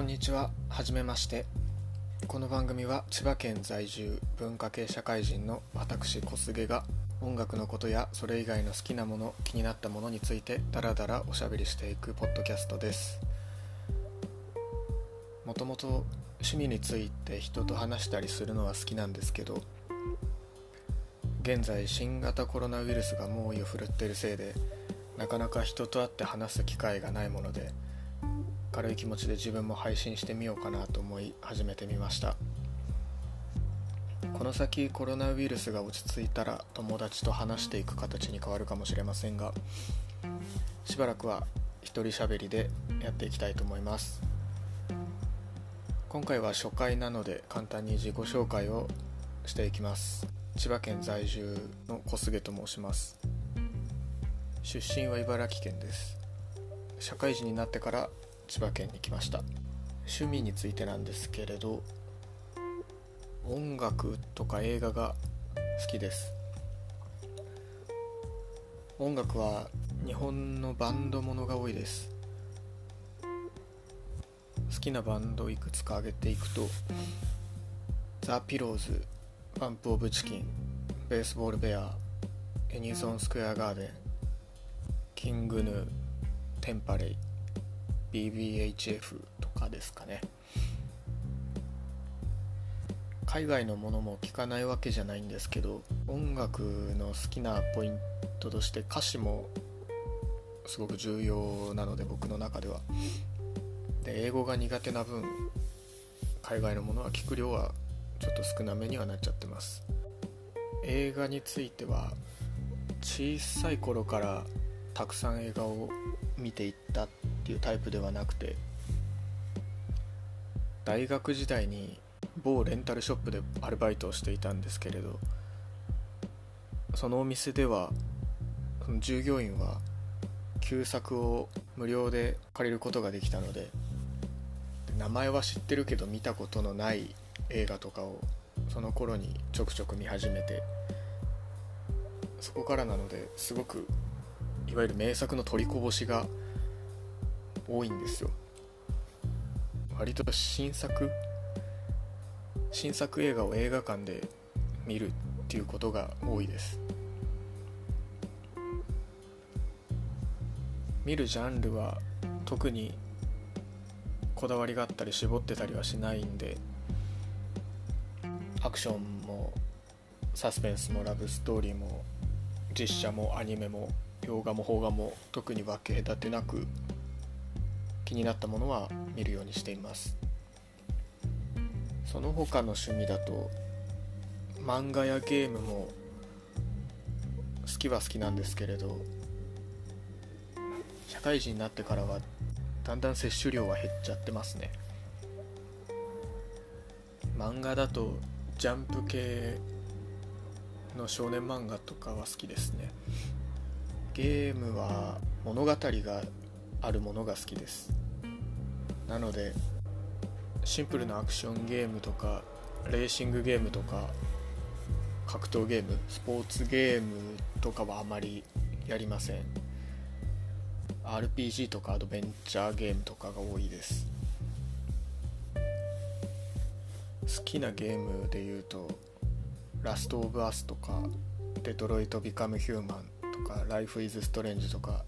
こんにちは。はじめまして。この番組は千葉県在住文化系社会人の私小菅が音楽のことやそれ以外の好きなもの気になったものについてダラダラおしゃべりしていくポッドキャストです。もともと趣味について人と話したりするのは好きなんですけど現在新型コロナウイルスが猛威を振るっているせいでなかなか人と会って話す機会がないもので軽い気持ちで自分も配信してみようかなと思い始めてみました。この先コロナウイルスが落ち着いたら友達と話していく形に変わるかもしれませんがしばらくは一人喋りでやっていきたいと思います。今回は初回なので簡単に自己紹介をしていきます。千葉県在住の小菅と申します。出身は茨城県です。社会人になってから千葉県に来ました。趣味についてなんですけれど音楽とか映画が好きです。音楽は日本のバンドものが多いです。好きなバンドをいくつか挙げていくとザ・ピローズパンプ・オブ・チキンベースボール・ベアエニソン・スクエア・ガーデンキングヌーテンパレイ。BBHF とかですかね。海外のものも聞かないわけじゃないんですけど音楽の好きなポイントとして歌詞もすごく重要なので僕の中では。で英語が苦手な分海外のものは聞く量はちょっと少なめにはなっちゃってます。映画については小さい頃からたくさん映画を見ていったっていうタイプではなくて大学時代に某レンタルショップでアルバイトをしていたんですけれどそのお店ではその従業員は旧作を無料で借りることができたので名前は知ってるけど見たことのない映画とかをその頃にちょくちょく見始めてそこからなのですごくいわゆる名作の取りこぼしが多いんですよ。割と新作？新作映画を映画館で見るっていうことが多いです。見るジャンルは特にこだわりがあったり絞ってたりはしないんでアクションもサスペンスもラブストーリーも実写もアニメも洋画も邦画も特に分け隔てなく気になったものは見るようにしています。その他の趣味だと漫画やゲームも好きは好きなんですけれど社会人になってからはだんだん摂取量は減っちゃってますね。漫画だとジャンプ系の少年漫画とかは好きですね。ゲームは物語があるものが好きです。なのでシンプルなアクションゲームとかレーシングゲームとか格闘ゲームスポーツゲームとかはあまりやりません。RPG とかアドベンチャーゲームとかが多いです。好きなゲームで言うとラストオブアスとかデトロイト・ビカム・ヒューマンとかライフ・イズ・ストレンジとか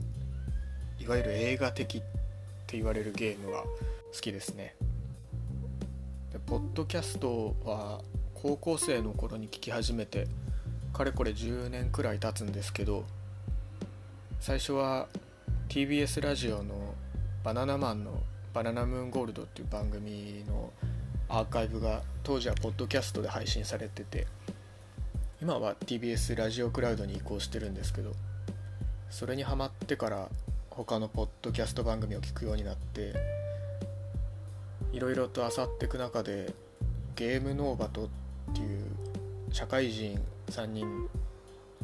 いわゆる映画的って言われるゲームは好きですね。でポッドキャストは高校生の頃に聞き始めてかれこれ10年くらい経つんですけど最初は TBS ラジオのバナナマンの「バナナムーンゴールド」っていう番組のアーカイブが当時はポッドキャストで配信されてて今は TBS ラジオクラウドに移行してるんですけどそれにハマってから他のポッドキャスト番組を聞くようになっていろいろと漁っていく中でゲームノーバトっていう社会人3人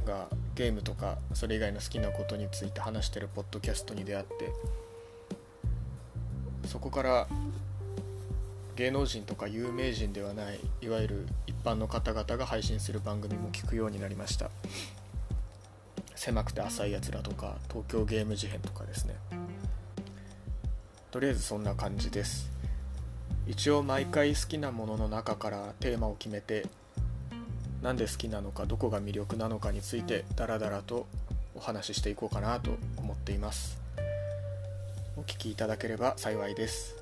がゲームとかそれ以外の好きなことについて話してるポッドキャストに出会ってそこから芸能人とか有名人ではないいわゆる一般の方々が配信する番組も聞くようになりました。狭くて浅いやつらとか東京ゲーム事変とかですね。とりあえずそんな感じです。一応毎回好きなものの中からテーマを決めてなんで好きなのかどこが魅力なのかについてダラダラとお話ししていこうかなと思っています。お聞きいただければ幸いです。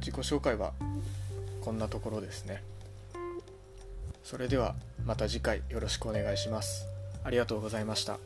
自己紹介はこんなところですね。それではまた次回よろしくお願いします。ありがとうございました。